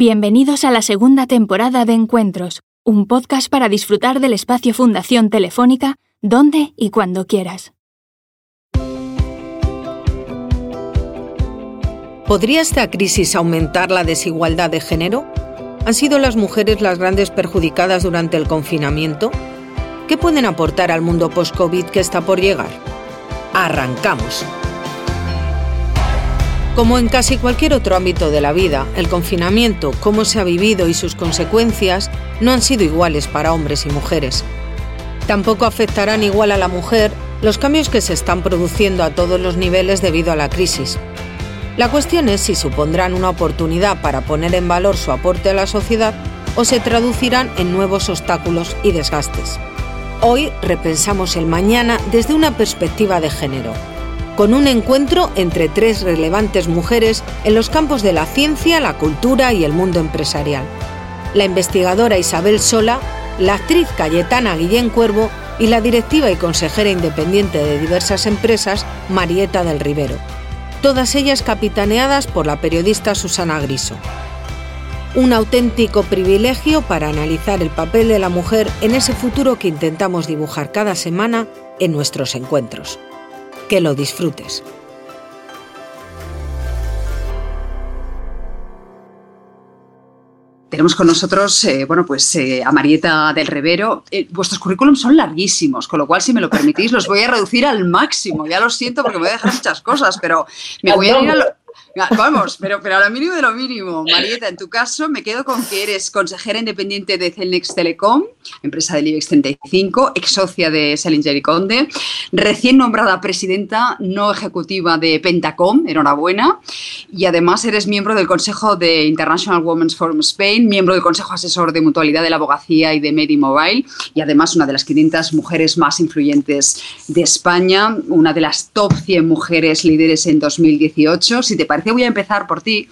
Bienvenidos a la segunda temporada de Encuentros, un podcast para disfrutar del espacio Fundación Telefónica, donde y cuando quieras. ¿Podría esta crisis aumentar la desigualdad de género? ¿Han sido las mujeres las grandes perjudicadas durante el confinamiento? ¿Qué pueden aportar al mundo post-COVID que está por llegar? Arrancamos. Como en casi cualquier otro ámbito de la vida, el confinamiento, cómo se ha vivido y sus consecuencias no han sido iguales para hombres y mujeres. Tampoco afectarán igual a la mujer los cambios que se están produciendo a todos los niveles debido a la crisis. La cuestión es si supondrán una oportunidad para poner en valor su aporte a la sociedad o se traducirán en nuevos obstáculos y desgastes. Hoy repensamos el mañana desde una perspectiva de género con un encuentro entre tres relevantes mujeres en los campos de la ciencia, la cultura y el mundo empresarial. La investigadora Isabel Sola, la actriz Cayetana Guillén Cuervo y la directiva y consejera independiente de diversas empresas, Marieta del Rivero. Todas ellas capitaneadas por la periodista Susana Griso. Un auténtico privilegio para analizar el papel de la mujer en ese futuro que intentamos dibujar cada semana en nuestros encuentros que lo disfrutes. Tenemos con nosotros, eh, bueno, pues eh, a Marieta del Rivero. Eh, vuestros currículums son larguísimos, con lo cual, si me lo permitís, los voy a reducir al máximo. Ya lo siento porque me voy a dejar muchas cosas, pero me voy a ir a lo, Vamos, pero, pero a lo mínimo de lo mínimo. Marieta, en tu caso me quedo con que eres consejera independiente de Celnex Telecom, empresa del IBEX 35, ex socia de Salinger y Conde, recién nombrada presidenta no ejecutiva de Pentacom, enhorabuena, y además eres miembro del Consejo de International Women's Forum Spain, miembro del Consejo Asesor de Mutualidad de la Abogacía y de Medimobile, y además una de las 500 mujeres más influyentes de España, una de las top 100 mujeres líderes en 2018. Si te parece, voy a empezar por ti,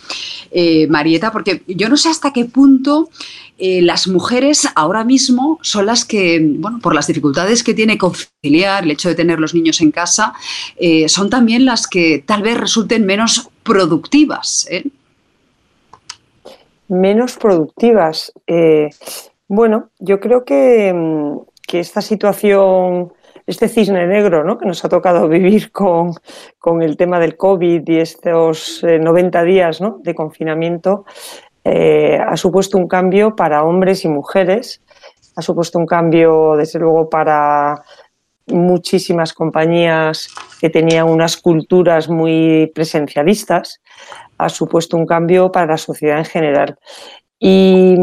eh, Marieta, porque yo no sé hasta qué punto eh, las mujeres ahora mismo son las que, bueno, por las dificultades que tiene conciliar, el hecho de tener los niños en casa, eh, son también las que tal vez resulten menos productivas. Menos productivas. bueno, yo creo que, mm, que esta situación este cisne negro ¿no? que nos ha tocado vivir con, el tema del COVID y estos 90 eh, días ¿no? de confinamiento, eh, ha supuesto un cambio para hombres y mujeres, ha supuesto un cambio, desde luego, para muchísimas compañías que tenían unas culturas muy presencialistas, ha supuesto un cambio para la sociedad en general. Y,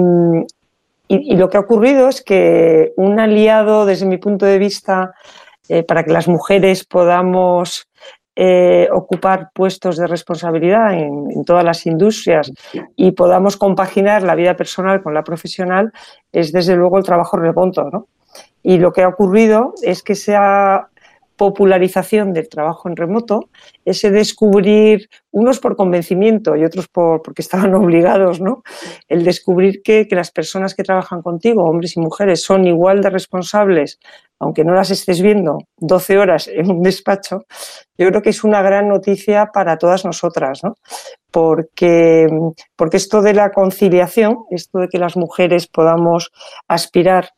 y, lo que ha ocurrido es que un aliado, desde mi punto de vista, eh, para que las mujeres podamos eh, ocupar puestos de responsabilidad en, todas las industrias y podamos compaginar la vida personal con la profesional, es desde luego el trabajo remoto. ¿no? Y lo que ha ocurrido es que se ha popularización del trabajo en remoto, ese descubrir, unos por convencimiento y otros por, porque estaban obligados, ¿no? El descubrir que, que, las personas que trabajan contigo, hombres y mujeres, son igual de responsables, aunque no las estés viendo 12 horas en un despacho, yo creo que es una gran noticia para todas nosotras, ¿no? Porque, porque esto de la conciliación, esto de que las mujeres podamos aspirar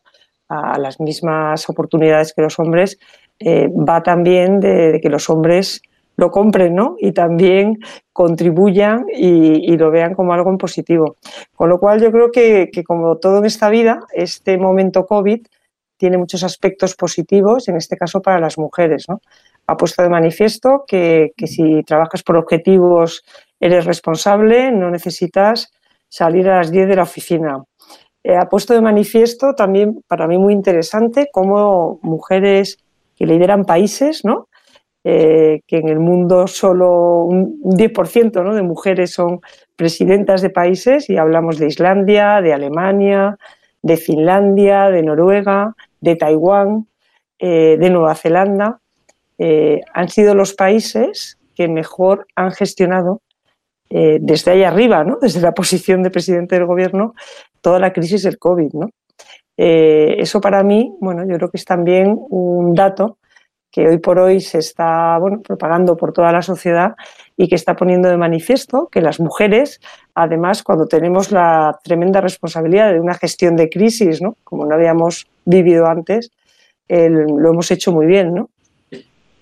a las mismas oportunidades que los hombres, eh, va también de, que los hombres lo compren ¿no? y también contribuyan y, lo vean como algo positivo. Con lo cual yo creo que, como todo en esta vida, este momento COVID tiene muchos aspectos positivos, en este caso para las mujeres. ¿no? Ha puesto de manifiesto que, si trabajas por objetivos eres responsable, no necesitas salir a las 10 de la oficina. Eh, ha puesto de manifiesto también, para mí muy interesante, cómo mujeres que lideran países, ¿no? Eh, que en el mundo solo un 10% ¿no? de mujeres son presidentas de países y hablamos de Islandia, de Alemania, de Finlandia, de Noruega, de Taiwán, eh, de Nueva Zelanda. Eh, han sido los países que mejor han gestionado desde ahí arriba, ¿no? desde la posición de presidente del gobierno, toda la crisis del COVID. ¿no? Eh, eso para mí, bueno, yo creo que es también un dato que hoy por hoy se está bueno, propagando por toda la sociedad y que está poniendo de manifiesto que las mujeres, además, cuando tenemos la tremenda responsabilidad de una gestión de crisis, ¿no? como no habíamos vivido antes, lo hemos hecho muy bien, ¿no?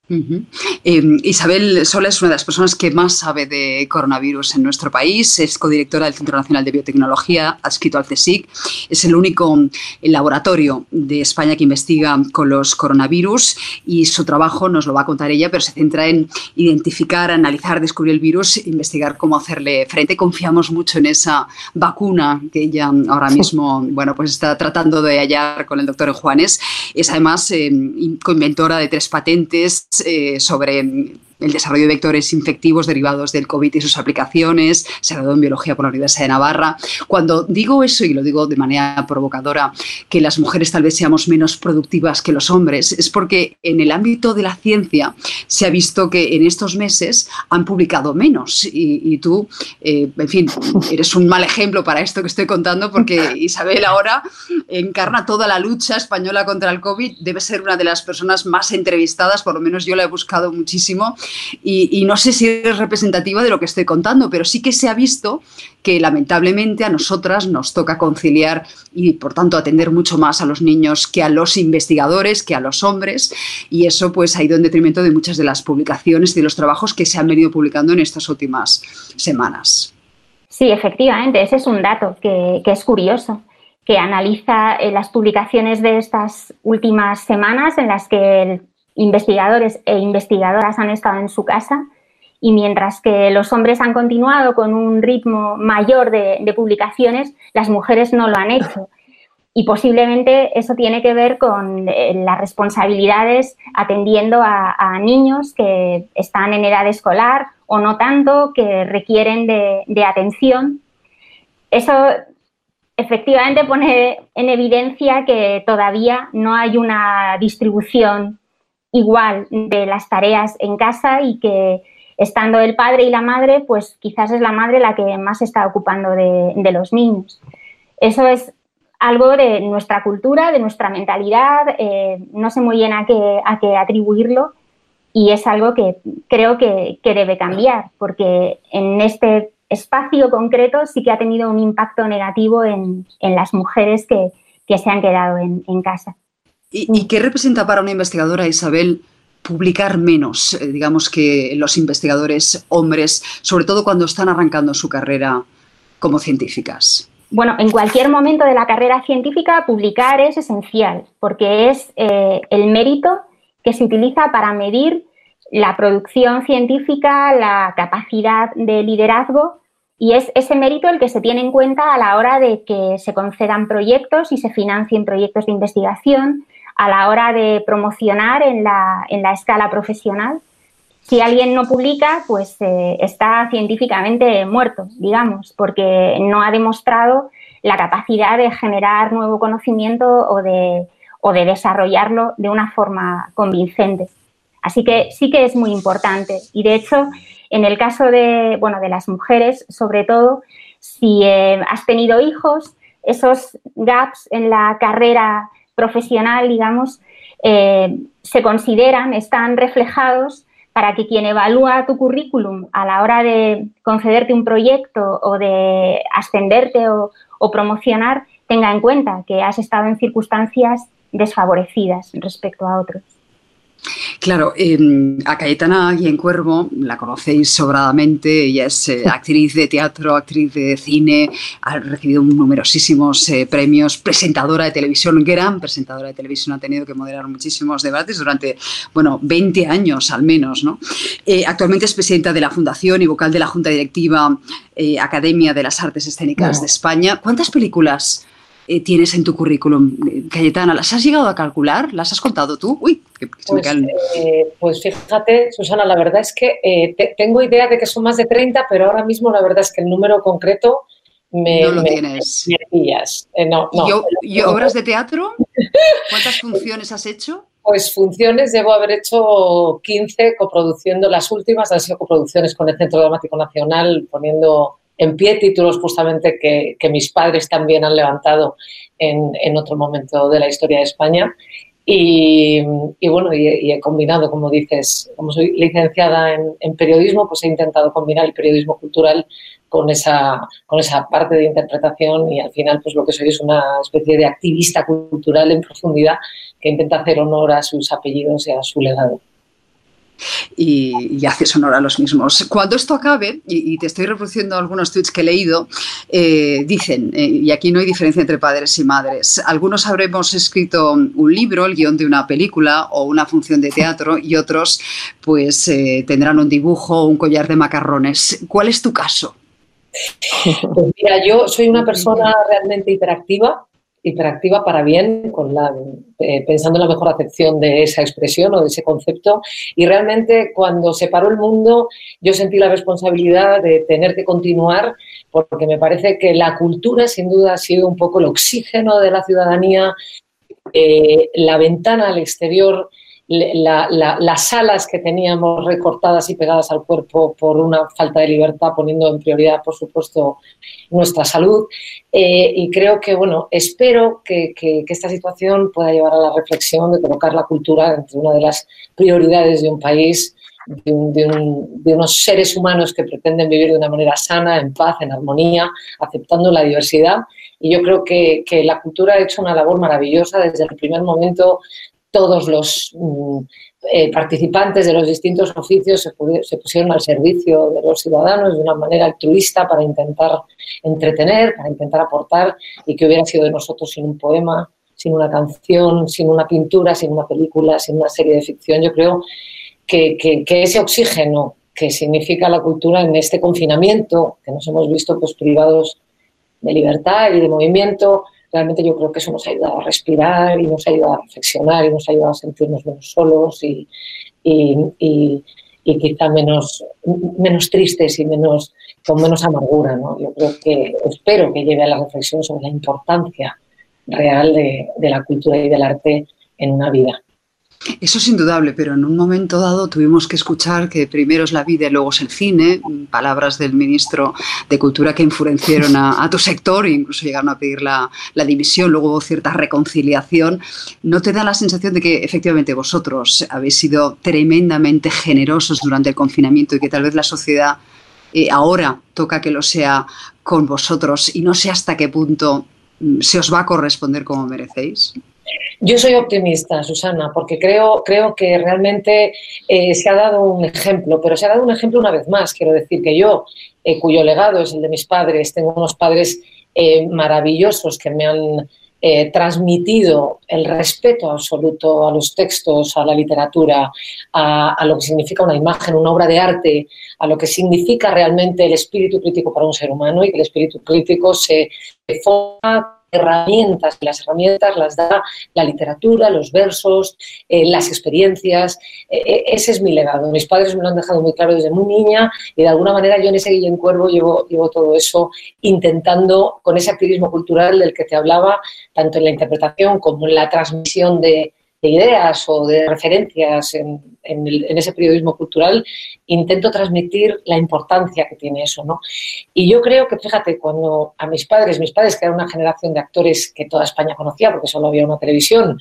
Em, Isabel Sola es una de las personas que más sabe de coronavirus en nuestro país. Es codirectora del Centro Nacional de Biotecnología, adscrito al CSIC. Es el único laboratorio de España que investiga con los coronavirus y su trabajo nos lo va a contar ella, pero se centra en identificar, analizar, descubrir el virus, investigar cómo hacerle frente. Confiamos mucho en esa vacuna que ella ahora mismo bueno, pues está tratando de hallar con el doctor Juanes. Es además eh, coinventora de tres patentes eh, sobre el desarrollo de vectores infectivos derivados del COVID y sus aplicaciones, se graduó en biología por la Universidad de Navarra. Cuando digo eso, y lo digo de manera provocadora, que las mujeres tal vez seamos menos productivas que los hombres, es porque en el ámbito de la ciencia se ha visto que en estos meses han publicado menos. Y, tú, eh, en fin, eres un mal ejemplo para esto que estoy contando, porque Isabel ahora encarna toda la lucha española contra el COVID, debe ser una de las personas más entrevistadas, por lo menos yo la he buscado muchísimo y, no sé si es representativa de lo que estoy contando, pero sí que se ha visto que lamentablemente a nosotras nos toca conciliar y por tanto atender mucho más a los niños que a los investigadores, que a los hombres, y eso pues ha ido en detrimento de muchas de las publicaciones y de los trabajos que se han venido publicando en estas últimas semanas. Sí, efectivamente, ese es un dato que, es curioso que analiza eh, las publicaciones de estas últimas semanas en las que investigadores e investigadoras han estado en su casa y mientras que los hombres han continuado con un ritmo mayor de, publicaciones, las mujeres no lo han hecho. Y posiblemente eso tiene que ver con eh, las responsabilidades atendiendo a, niños que están en edad escolar o no tanto, que requieren de, de atención. Eso efectivamente pone en evidencia que todavía no hay una distribución igual de las tareas en casa y que estando el padre y la madre, pues quizás es la madre la que más está ocupando de, los niños. Eso es algo de nuestra cultura, de nuestra mentalidad, eh, no sé muy bien a qué, a qué atribuirlo y es algo que creo que, debe cambiar, porque en este espacio concreto sí que ha tenido un impacto negativo en, las mujeres que, se han quedado en casa. ¿Y, qué representa para una investigadora, Isabel, publicar menos, eh, digamos, que los investigadores hombres, sobre todo cuando están arrancando su carrera como científicas? Bueno, en cualquier momento de la carrera científica, publicar es esencial, porque es eh, el mérito que se utiliza para medir la producción científica, la capacidad de liderazgo y es ese mérito el que se tiene en cuenta a la hora de que se concedan proyectos y se financien proyectos de investigación, a la hora de promocionar en la, escala profesional. Si alguien no publica, pues eh, está científicamente muerto, digamos, porque no ha demostrado la capacidad de generar nuevo conocimiento o de, o de desarrollarlo de una forma convincente. Así que sí que es muy importante. Y de hecho, en el caso de, bueno, de las mujeres, sobre todo, si eh, has tenido hijos, esos gaps en la carrera profesional, digamos, eh, se consideran, están reflejados para que quien evalúa tu currículum a la hora de concederte un proyecto o de ascenderte o, o promocionar tenga en cuenta que has estado en circunstancias desfavorecidas respecto a otros. Claro, em, a Cayetana Cuervo la conocéis sobradamente, ella es eh, actriz de teatro, actriz de cine, ha recibido numerosísimos eh, premios, presentadora de televisión, gran presentadora de televisión, ha tenido que moderar muchísimos debates durante, bueno, 20 años al menos, ¿no? Eh, actualmente es presidenta de la Fundación y vocal de la Junta Directiva Academia de las Artes Escénicas de España. ¿Cuántas películas eh, tienes en tu currículum, Cayetana? ¿Las has llegado a calcular? ¿Las has contado tú? Uy, pues, eh, pues, fíjate, Susana, la verdad es que eh, tengo idea de que son más de 30, pero ahora mismo la verdad es que el número concreto me, no lo tienes. no, ¿Y, obras de teatro? ¿Cuántas funciones has hecho? Pues funciones debo haber hecho 15 coproduciendo las últimas, han sido coproducciones con el Centro Dramático Nacional, poniendo en pie títulos justamente que, mis padres también han levantado en, otro momento de la historia de España. Y, bueno, y, he combinado, como dices, como soy licenciada en, periodismo, pues he intentado combinar el periodismo cultural con esa, con esa parte de interpretación y al final pues lo que soy es una especie de activista cultural en profundidad que intenta hacer honor a sus apellidos y a su legado y, haces honor a los mismos. Cuando esto acabe, y, te estoy reproduciendo algunos tweets que he leído, eh, dicen, eh, y aquí no hay diferencia entre padres y madres, algunos habremos escrito un libro, el guion de una película o una función de teatro, y otros pues eh, tendrán un dibujo o un collar de macarrones. ¿Cuál es tu caso? Pues mira, yo soy una persona realmente hiperactiva hiperactiva para bien, con la, eh, pensando en la mejor acepción de esa expresión o de ese concepto. Y realmente cuando se paró el mundo, yo sentí la responsabilidad de tener que continuar, porque me parece que la cultura sin duda ha sido un poco el oxígeno de la ciudadanía, eh, la ventana al exterior las alas que teníamos recortadas y pegadas al cuerpo por una falta de libertad, poniendo en prioridad, por supuesto, nuestra salud. Eh, y creo que, bueno, espero que, esta situación pueda llevar a la reflexión de colocar la cultura entre una de las prioridades de un país, de, unos seres humanos que pretenden vivir de una manera sana, en paz, en armonía, aceptando la diversidad. Y yo creo que, que la cultura ha hecho una labor maravillosa desde el primer momento todos los mm, eh, participantes de los distintos oficios se, pusieron al servicio de los ciudadanos de una manera altruista para intentar entretener, para intentar aportar y que hubiera sido de nosotros sin un poema, sin una canción, sin una pintura, sin una película, sin una serie de ficción. Yo creo que, ese oxígeno que significa la cultura en este confinamiento, que nos hemos visto pues, privados de libertad y de movimiento, realmente yo creo que eso nos ha ayudado a respirar y nos ha ayudado a reflexionar y nos ha ayudado a sentirnos menos solos y, quizá menos, menos tristes y menos, con menos amargura. ¿no? Yo creo que espero que lleve a la reflexión sobre la importancia real de la cultura y del arte en una vida. Eso es indudable, pero en un momento dado tuvimos que escuchar que primero es la vida y luego es el cine, palabras del ministro de Cultura que influenciaron a, tu sector e incluso llegaron a pedir la, dimisión, luego hubo cierta reconciliación. ¿No te da la sensación de que efectivamente vosotros habéis sido tremendamente generosos durante el confinamiento y que tal vez la sociedad eh, ahora toca que lo sea con vosotros y no sé hasta qué punto mm, se os va a corresponder como merecéis? Yo soy optimista, Susana, porque creo, creo que realmente eh, se ha dado un ejemplo, pero se ha dado un ejemplo una vez más. Quiero decir que yo, eh, cuyo legado es el de mis padres, tengo unos padres eh, maravillosos que me han transmitido el respeto absoluto a los textos, a la literatura, a, a, lo que significa una imagen, una obra de arte, a lo que significa realmente el espíritu crítico para un ser humano y que el espíritu crítico se forma herramientas. Las herramientas las da la literatura, los versos, eh, las experiencias. Eh, eh, ese es mi legado. Mis padres me lo han dejado muy claro desde muy niña y de alguna manera yo en ese Guillén Cuervo llevo, llevo todo eso intentando, con ese activismo cultural del que te hablaba, tanto en la interpretación como en la transmisión de, de ideas o de referencias en, ese periodismo cultural, intento transmitir la importancia que tiene eso, ¿no? Y yo creo que, fíjate, cuando a mis padres, mis padres que eran una generación de actores que toda España conocía, porque solo había una televisión,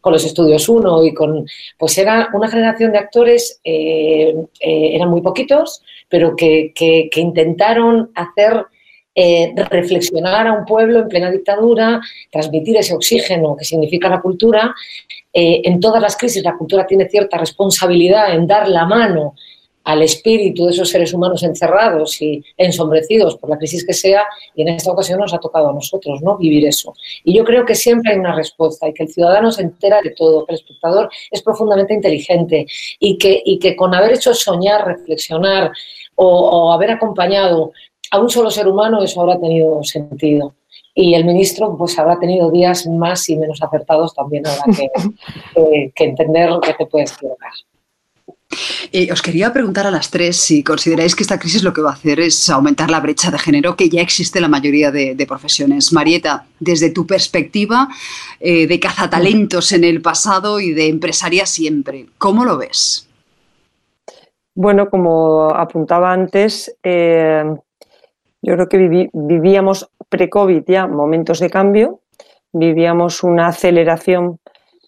con los estudios uno y con, pues era una generación de actores, eh, eh, eran muy poquitos, pero que, que intentaron hacer eh, reflexionar a un pueblo en plena dictadura, transmitir ese oxígeno que significa la cultura. Eh, en todas las crisis la cultura tiene cierta responsabilidad en dar la mano al espíritu de esos seres humanos encerrados y ensombrecidos por la crisis que sea, y en esta ocasión nos ha tocado a nosotros ¿no? vivir eso. Y yo creo que siempre hay una respuesta y que el ciudadano se entera de todo, que el espectador es profundamente inteligente y que, y que con haber hecho soñar, reflexionar o, o haber acompañado a un solo ser humano eso habrá tenido sentido. Y el ministro pues habrá tenido días más y menos acertados también habrá que, que, entender que te puedes equivocar. Eh, os quería preguntar a las tres si consideráis que esta crisis lo que va a hacer es aumentar la brecha de género que ya existe en la mayoría de, profesiones. Marieta, desde tu perspectiva eh, de cazatalentos en el pasado y de empresaria siempre, ¿cómo lo ves? Bueno, como apuntaba antes, eh, yo creo que vivíamos pre-COVID ya momentos de cambio, vivíamos una aceleración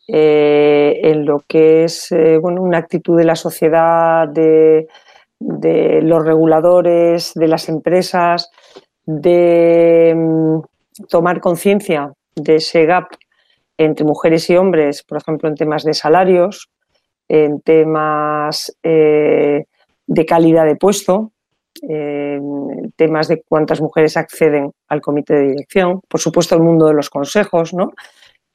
eh, en lo que es eh, bueno, una actitud de la sociedad, de, de, los reguladores, de las empresas, de mm, tomar conciencia de ese gap entre mujeres y hombres, por ejemplo, en temas de salarios, en temas eh, de calidad de puesto, en temas de cuántas mujeres acceden al comité de dirección, por supuesto el mundo de los consejos, ¿no?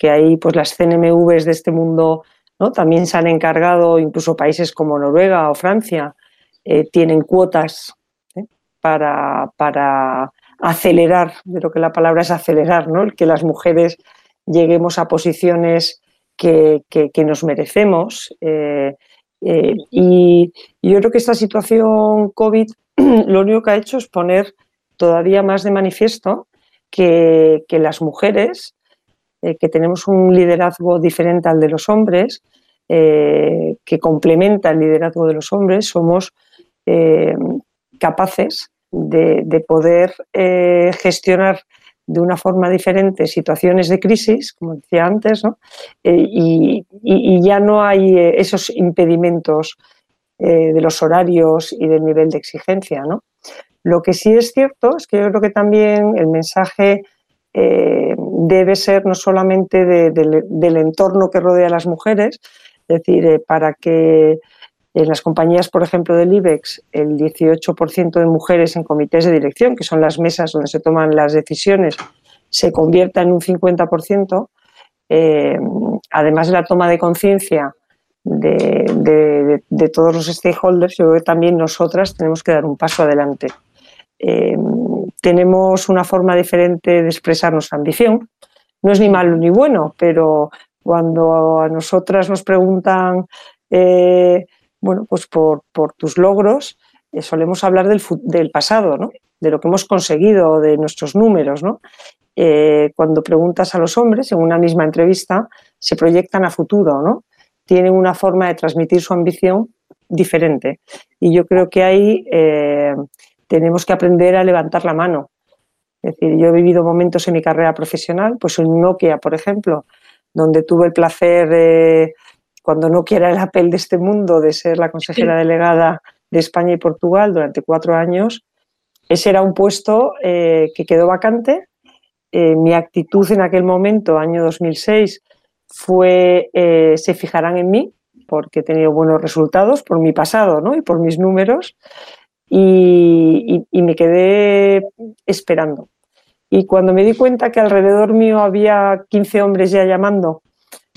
que ahí pues las CNMVs de este mundo ¿no? también se han encargado, incluso países como Noruega o Francia, eh, tienen cuotas ¿eh? para, para, acelerar, creo que la palabra es acelerar, ¿no? que las mujeres lleguemos a posiciones que, que, nos merecemos. Eh, y yo creo que esta situación COVID lo único que ha hecho es poner todavía más de manifiesto que, las mujeres, que tenemos un liderazgo diferente al de los hombres, que complementa el liderazgo de los hombres, somos eh, capaces de, poder eh, gestionar de una forma diferente situaciones de crisis, como decía antes, eh, y, ya no hay esos impedimentos de los horarios y del nivel de exigencia. Lo que sí es cierto es que yo creo que también el mensaje debe ser no solamente del entorno que rodea a las mujeres, es decir, para que en las compañías, por ejemplo, del IBEX, el 18% de mujeres en comités de dirección, que son las mesas donde se toman las decisiones, se convierta en un 50%, eh, además de la toma de conciencia de, todos los stakeholders, yo creo que también nosotras tenemos que dar un paso adelante. Eh, tenemos una forma diferente de expresar nuestra ambición. No es ni malo ni bueno, pero cuando a nosotras nos preguntan eh, bueno, pues por, tus logros, eh, solemos hablar del, pasado, ¿no? de lo que hemos conseguido, de nuestros números. ¿no? Cuando preguntas a los hombres en una misma entrevista, se proyectan a futuro, ¿no? Tienen una forma de transmitir su ambición diferente. Y yo creo que ahí eh, tenemos que aprender a levantar la mano. Es decir, yo he vivido momentos en mi carrera profesional, pues en Nokia, por ejemplo, donde tuve el placer de cuando no quiera el Apple de este mundo, de ser la consejera delegada de España y Portugal durante cuatro años, ese era un puesto eh, que quedó vacante. Eh, mi actitud en aquel momento, año 2006, fue eh, se fijarán en mí porque he tenido buenos resultados por mi pasado ¿no? y por mis números y, y me quedé esperando. Y cuando me di cuenta que alrededor mío había 15 hombres ya llamando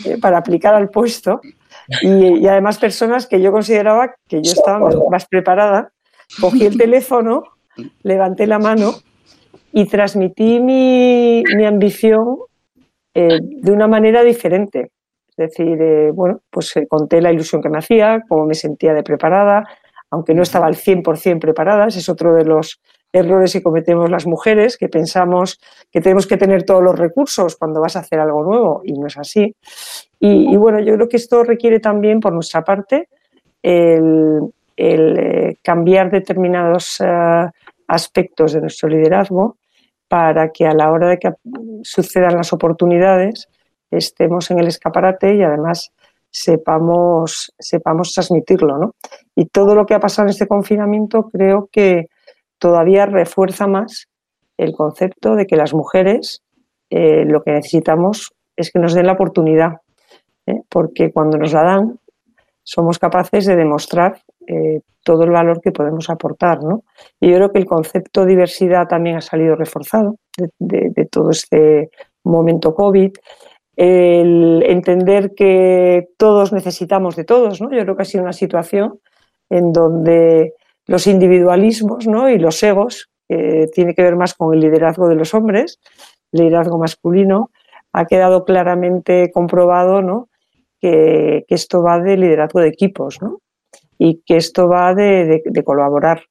eh, para aplicar al puesto y, además personas que yo consideraba que yo estaba más preparada. Cogí el teléfono, levanté la mano y transmití mi, ambición eh, de una manera diferente. Es decir, eh, bueno, pues conté la ilusión que me hacía, cómo me sentía de preparada, aunque no estaba al 100% preparada, ese es otro de los errores que cometemos las mujeres, que pensamos que tenemos que tener todos los recursos cuando vas a hacer algo nuevo y no es así. Y, bueno, yo creo que esto requiere también por nuestra parte el, eh, cambiar determinados eh, aspectos de nuestro liderazgo para que a la hora de que sucedan las oportunidades estemos en el escaparate y además sepamos, sepamos transmitirlo. ¿no? Y todo lo que ha pasado en este confinamiento creo que todavía refuerza más el concepto de que las mujeres eh, lo que necesitamos es que nos den la oportunidad, ¿eh? porque cuando nos la dan somos capaces de demostrar eh, todo el valor que podemos aportar. Y yo creo que el concepto diversidad también ha salido reforzado de, todo este momento COVID. El entender que todos necesitamos de todos. ¿no? Yo creo que ha sido una situación en donde los individualismos ¿no? y los egos, que tiene que ver más con el liderazgo de los hombres, liderazgo masculino, ha quedado claramente comprobado ¿no? Que, esto va de liderazgo de equipos ¿no? y que esto va de, colaborar.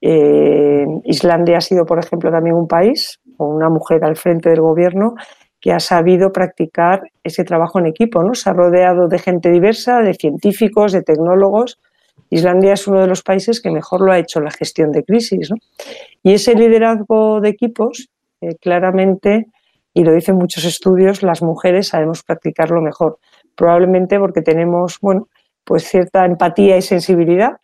Eh, Islandia ha sido, por ejemplo, también un país con una mujer al frente del gobierno que ha sabido practicar ese trabajo en equipo, ¿no? Se ha rodeado de gente diversa, de científicos, de tecnólogos, Islandia es uno de los países que mejor lo ha hecho la gestión de crisis. Y ese liderazgo de equipos, eh, claramente, y lo dicen muchos estudios, las mujeres sabemos practicarlo mejor. Probablemente porque tenemos, bueno, pues cierta empatía y sensibilidad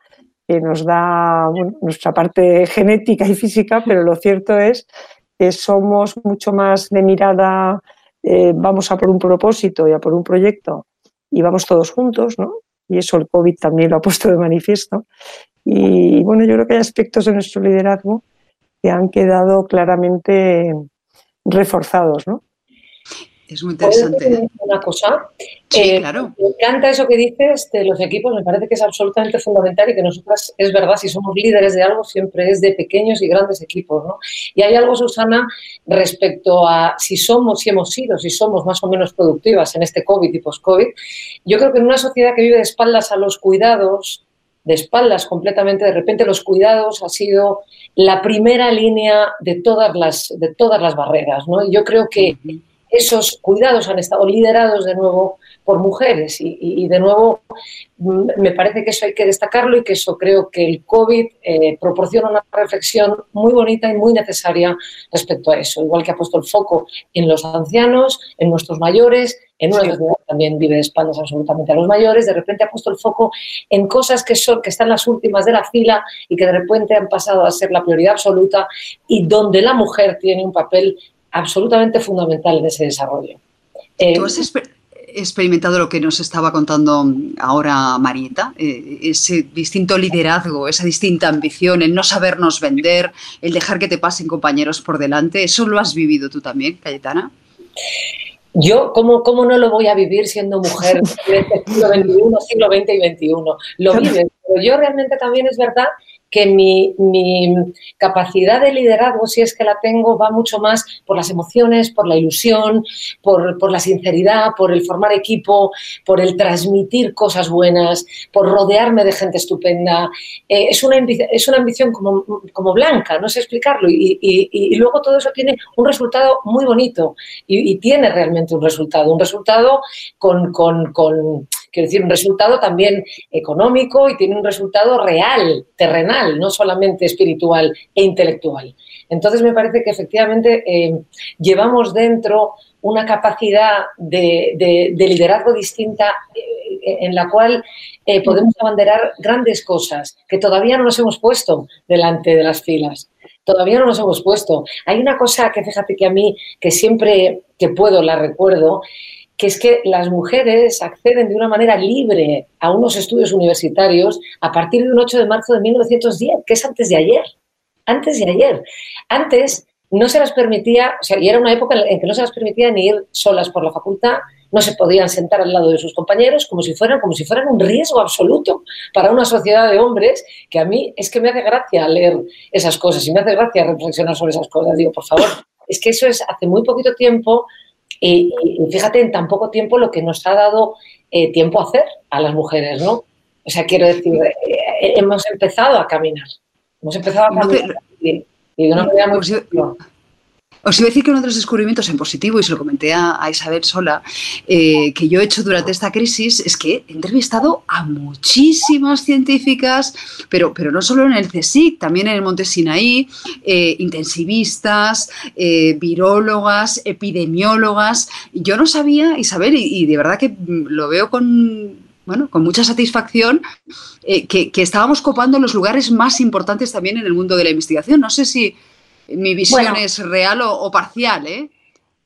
que nos da nuestra parte genética y física, pero lo cierto es que somos mucho más de mirada, eh, vamos a por un propósito y a por un proyecto y vamos todos juntos, ¿no? Y eso el COVID también lo ha puesto de manifiesto. Y bueno, yo creo que hay aspectos de nuestro liderazgo que han quedado claramente reforzados, ¿no? Es muy interesante. Una cosa. Sí, eh, claro. Me encanta eso que dices de los equipos, me parece que es absolutamente fundamental y que nosotras, es verdad, si somos líderes de algo, siempre es de pequeños y grandes equipos, ¿no? Y hay algo, Susana, respecto a si somos, si hemos sido, si somos más o menos productivas en este COVID y post-COVID. Yo creo que en una sociedad que vive de espaldas a los cuidados, de espaldas completamente, de repente los cuidados ha sido la primera línea de todas las, de todas las barreras, ¿no? Y yo creo que esos cuidados han estado liderados de nuevo por mujeres. Y, de nuevo mm, me parece que eso hay que destacarlo y que eso creo que el COVID eh, proporciona una reflexión muy bonita y muy necesaria respecto a eso, igual que ha puesto el foco en los ancianos, en nuestros mayores, en una sociedad que también vive de espaldas absolutamente a los mayores, de repente ha puesto el foco en cosas que son que están las últimas de la fila y que de repente han pasado a ser la prioridad absoluta y donde la mujer tiene un papel absolutamente fundamental en ese desarrollo. Eh, ¿Tú has experimentado lo que nos estaba contando ahora Marieta? Eh, ese distinto liderazgo, esa distinta ambición, el no sabernos vender, el dejar que te pasen compañeros por delante, ¿eso lo has vivido tú también, Cayetana? Yo, ¿cómo, ¿cómo, no lo voy a vivir siendo mujer del siglo XXI, siglo XX y XXI? Lo vives, pero yo realmente también es verdad que mi, capacidad de liderazgo, si es que la tengo, va mucho más por las emociones, por la ilusión, por, la sinceridad, por el formar equipo, por el transmitir cosas buenas, por rodearme de gente estupenda. Eh, es, una, es una ambición como, como blanca, no sé explicarlo, y, luego todo eso tiene un resultado muy bonito y, tiene realmente un resultado, un resultado con, con quiero decir, un resultado también económico y tiene un resultado real, terrenal, no solamente espiritual e intelectual. Entonces me parece que efectivamente eh, llevamos dentro una capacidad de, liderazgo distinta eh, en la cual eh, podemos abanderar grandes cosas que todavía no nos hemos puesto delante de las filas. Todavía no nos hemos puesto. Hay una cosa que fíjate que a mí, que siempre que puedo la recuerdo, que es que las mujeres acceden de una manera libre a unos estudios universitarios a partir de un 8 de marzo de 1910, que es antes de ayer. Antes de ayer. Antes no se las permitía, o sea, y era una época en que no se las permitía ni ir solas por la facultad, no se podían sentar al lado de sus compañeros como si fueran, como si fueran un riesgo absoluto para una sociedad de hombres que a mí es que me hace gracia leer esas cosas y me hace gracia reflexionar sobre esas cosas. Digo, por favor, es que eso es hace muy poquito tiempo y, fíjate en tan poco tiempo lo que nos ha dado eh, tiempo a hacer a las mujeres, ¿no? O sea, quiero decir, eh, hemos empezado a caminar. Hemos empezado a caminar. y, de una manera muy os iba a decir que uno de los descubrimientos en positivo, y se lo comenté a, Isabel Sola, eh, que yo he hecho durante esta crisis, es que he entrevistado a muchísimas científicas, pero, pero no solo en el CSIC, también en el Monte Sinaí, eh, intensivistas, eh, virólogas, epidemiólogas. Yo no sabía, Isabel, y, de verdad que lo veo con, bueno, con mucha satisfacción, que, que, estábamos copando los lugares más importantes también en el mundo de la investigación. No sé si, mi visión es real o, parcial, ¿eh?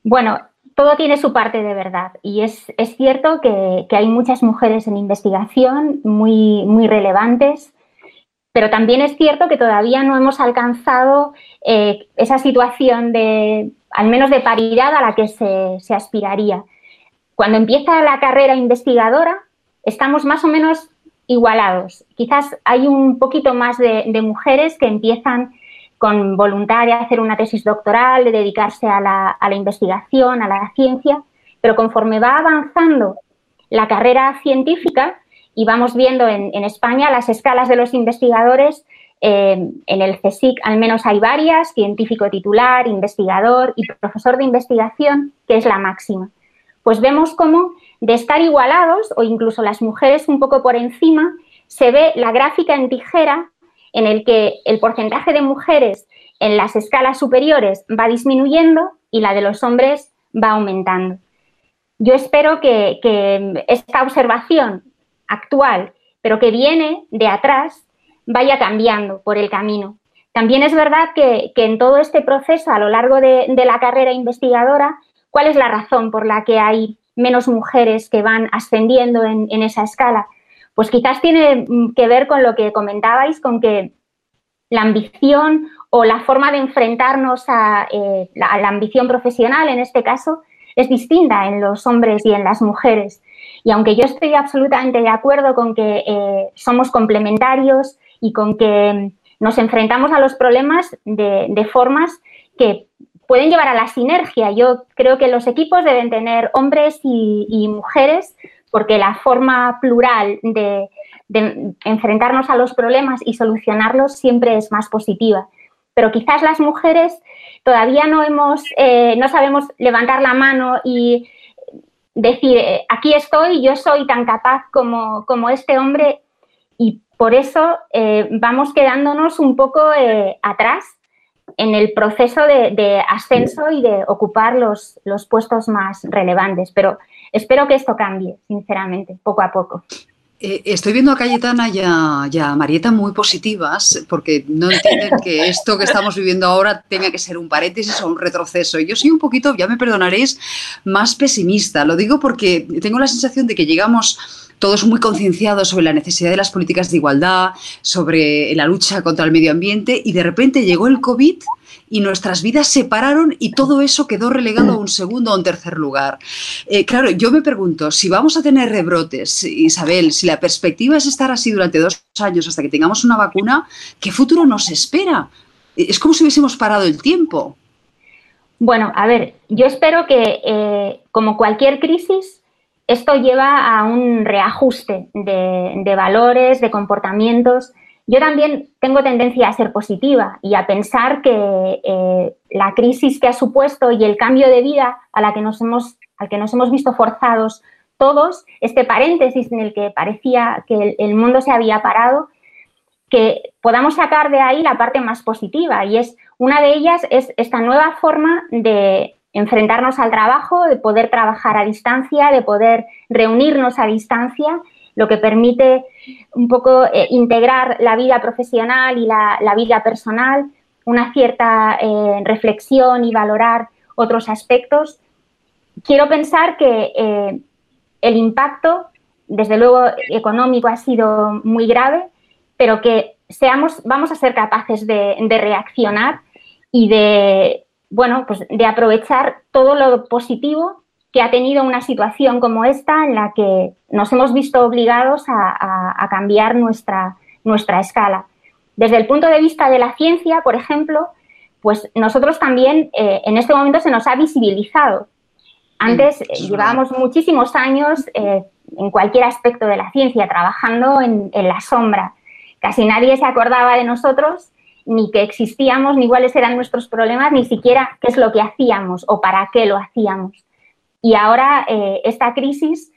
Bueno, todo tiene su parte de verdad y es, cierto que, hay muchas mujeres en investigación muy, muy relevantes, pero también es cierto que todavía no hemos alcanzado eh, esa situación de, al menos de paridad a la que se, aspiraría. Cuando empieza la carrera investigadora, estamos más o menos igualados. Quizás hay un poquito más de, de mujeres que empiezan con voluntad de hacer una tesis doctoral, de dedicarse a la, investigación, a la ciencia, pero conforme va avanzando la carrera científica y vamos viendo en, España las escalas de los investigadores, eh, en el CSIC al menos hay varias, científico titular, investigador y profesor de investigación, que es la máxima. Pues vemos cómo de estar igualados o incluso las mujeres un poco por encima, se ve la gráfica en tijera en el que el porcentaje de mujeres en las escalas superiores va disminuyendo y la de los hombres va aumentando. yo espero que, esta observación actual, pero que viene de atrás, vaya cambiando por el camino. También es verdad que, en todo este proceso, a lo largo de, la carrera investigadora, ¿cuál es la razón por la que hay menos mujeres que van ascendiendo en, esa escala? Pues quizás tiene mm, que ver con lo que comentabais, con que la ambición o la forma de enfrentarnos a, eh, la, ambición profesional, en este caso, es distinta en los hombres y en las mujeres. Y aunque yo estoy absolutamente de acuerdo con que eh, somos complementarios y con que nos enfrentamos a los problemas de, formas que pueden llevar a la sinergia. Yo creo que los equipos deben tener hombres y, mujeres porque la forma plural de, enfrentarnos a los problemas y solucionarlos siempre es más positiva. Pero quizás las mujeres todavía no hemos, eh, no sabemos levantar la mano y decir, eh, aquí estoy, yo soy tan capaz como, como este hombre y por eso eh, vamos quedándonos un poco atrás en el proceso de, ascenso y de ocupar los, los puestos más relevantes. Pero espero que esto cambie, sinceramente, poco a poco. Eh, estoy viendo a Cayetana y a, Marieta muy positivas porque no entienden que esto que estamos viviendo ahora tenga que ser un paréntesis o un retroceso. Yo soy un poquito, ya me perdonaréis, más pesimista. Lo digo porque tengo la sensación de que llegamos todos muy concienciados sobre la necesidad de las políticas de igualdad, sobre la lucha contra el medio ambiente y de repente llegó el COVID y nuestras vidas se pararon y todo eso quedó relegado a un segundo o un tercer lugar. Eh, claro, yo me pregunto, si vamos a tener rebrotes, Isabel, si la perspectiva es estar así durante dos años hasta que tengamos una vacuna, ¿qué futuro nos espera? Es como si hubiésemos parado el tiempo. Bueno, a ver, yo espero que eh, como cualquier crisis, esto lleva a un reajuste de valores, de comportamientos yo también tengo tendencia a ser positiva y a pensar que eh, la crisis que ha supuesto y el cambio de vida a la que nos hemos, al que nos hemos visto forzados todos, este paréntesis en el que parecía que el, mundo se había parado, que podamos sacar de ahí la parte más positiva. Y es una de ellas es esta nueva forma de enfrentarnos al trabajo, de poder trabajar a distancia, de poder reunirnos a distancia lo que permite un poco eh, integrar la vida profesional y la, vida personal, una cierta eh, reflexión y valorar otros aspectos. Quiero pensar que eh, el impacto, desde luego económico, ha sido muy grave, pero que seamos, vamos a ser capaces de, de reaccionar y de, bueno, pues de aprovechar todo lo positivo que ha tenido una situación como esta en la que nos hemos visto obligados a, cambiar nuestra, nuestra escala. Desde el punto de vista de la ciencia, por ejemplo, pues nosotros también eh, en este momento se nos ha visibilizado. Antes eh, llevábamos muchísimos años eh, en cualquier aspecto de la ciencia trabajando en, en, la sombra. Casi nadie se acordaba de nosotros, ni que existíamos, ni cuáles eran nuestros problemas, ni siquiera qué es lo que hacíamos o para qué lo hacíamos. Y ahora eh, esta crisis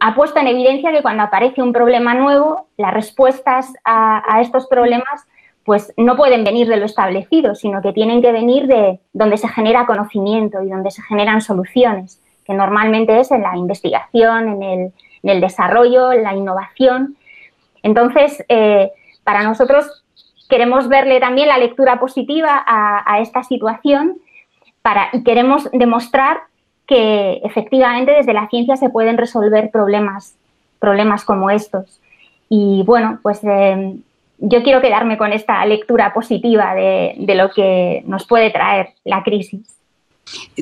ha puesto en evidencia que cuando aparece un problema nuevo, las respuestas a, estos problemas pues no pueden venir de lo establecido, sino que tienen que venir de donde se genera conocimiento y donde se generan soluciones, que normalmente es en la investigación, en el, desarrollo, en la innovación. Entonces, eh, para nosotros queremos verle también la lectura positiva a, esta situación para, y queremos demostrar que efectivamente desde la ciencia se pueden resolver problemas, problemas como estos. Y bueno, pues em, yo quiero quedarme con esta lectura positiva de, lo que nos puede traer la crisis.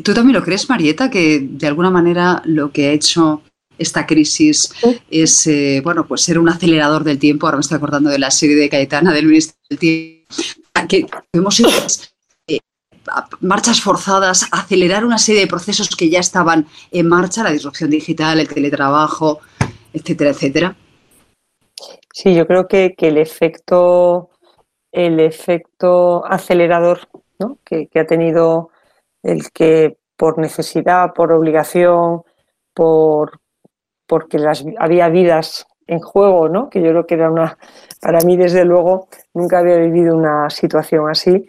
¿Tú también lo crees, Marieta, que de alguna manera lo que ha hecho esta crisis es, eh, bueno, pues ser un acelerador del tiempo? Ahora me estoy acordando de la serie de Caetana del Ministerio del Tiempo, que hemos sido marchas forzadas, acelerar una serie de procesos que ya estaban en marcha, la disrupción digital, el teletrabajo, etcétera, etcétera. Sí, yo creo que, el efecto el efecto acelerador que, ha tenido el que por necesidad, por obligación, por porque las, había vidas en juego, ¿no? que yo creo que era una, para mí desde luego nunca había vivido una situación así,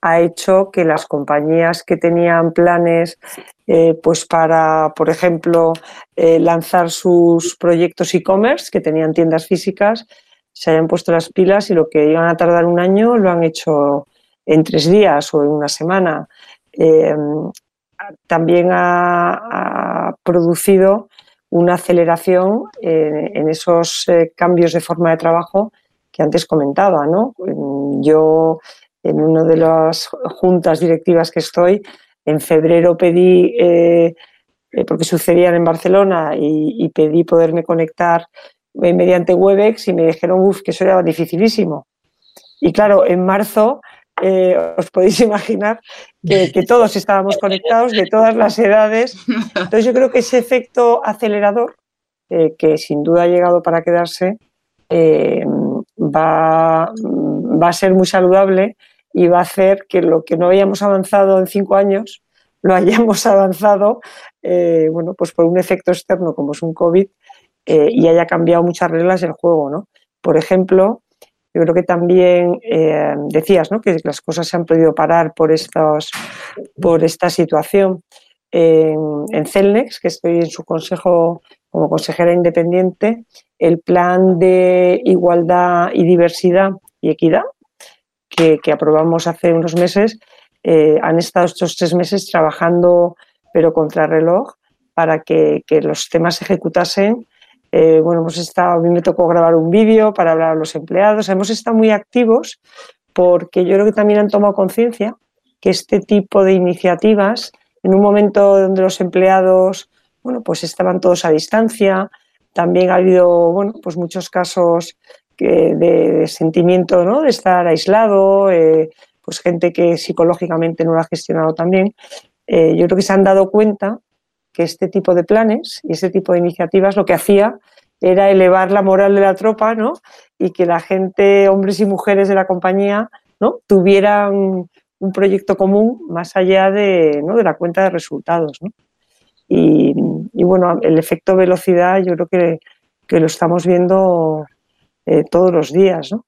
ha hecho que las compañías que tenían planes eh, pues para, por ejemplo, eh, lanzar sus proyectos e-commerce, que tenían tiendas físicas, se hayan puesto las pilas y lo que iban a tardar un año lo han hecho en tres días o en una semana. Em, también ha, producido una aceleración en esos eh, cambios de forma de trabajo que antes comentaba. ¿no? Yo, en una de las juntas directivas que estoy, en febrero pedí, eh, eh, porque sucedían en Barcelona, y, pedí poderme conectar mediante Webex y me dijeron uf, que eso era dificilísimo. Y claro, en marzo eh, os podéis imaginar que, todos estábamos conectados de todas las edades. Entonces yo creo que ese efecto acelerador, que sin duda ha llegado para quedarse, va a ser muy saludable y va a hacer que lo que no hayamos avanzado en cinco años lo hayamos avanzado eh, bueno, pues por un efecto externo como es un COVID eh, y haya cambiado muchas reglas del juego. ¿no? Por ejemplo, yo creo que también eh, decías ¿no? que las cosas se han podido parar por, estos, por esta situación. en Celnex, que estoy en su consejo como consejera independiente, el plan de igualdad y diversidad y equidad que, aprobamos hace unos meses, eh, han estado estos tres meses trabajando, pero contra reloj, para que, los temas se ejecutasen. Eh, bueno, hemos estado, a mí me tocó grabar un vídeo para hablar a los empleados. Hemos estado muy activos porque yo creo que también han tomado conciencia que este tipo de iniciativas, en un momento donde los empleados, bueno, pues estaban todos a distancia, también ha habido, bueno, pues muchos casos de sentimiento ¿no? de estar aislado, eh, pues gente que psicológicamente no lo ha gestionado también. Eh, yo creo que se han dado cuenta que este tipo de planes y este tipo de iniciativas lo que hacía era elevar la moral de la tropa ¿no? y que la gente, hombres y mujeres de la compañía, ¿no? tuvieran un proyecto común más allá de, ¿no? de la cuenta de resultados. ¿no? Y, y, bueno, el efecto velocidad yo creo que, que lo estamos viendo eh, todos los días. ¿no?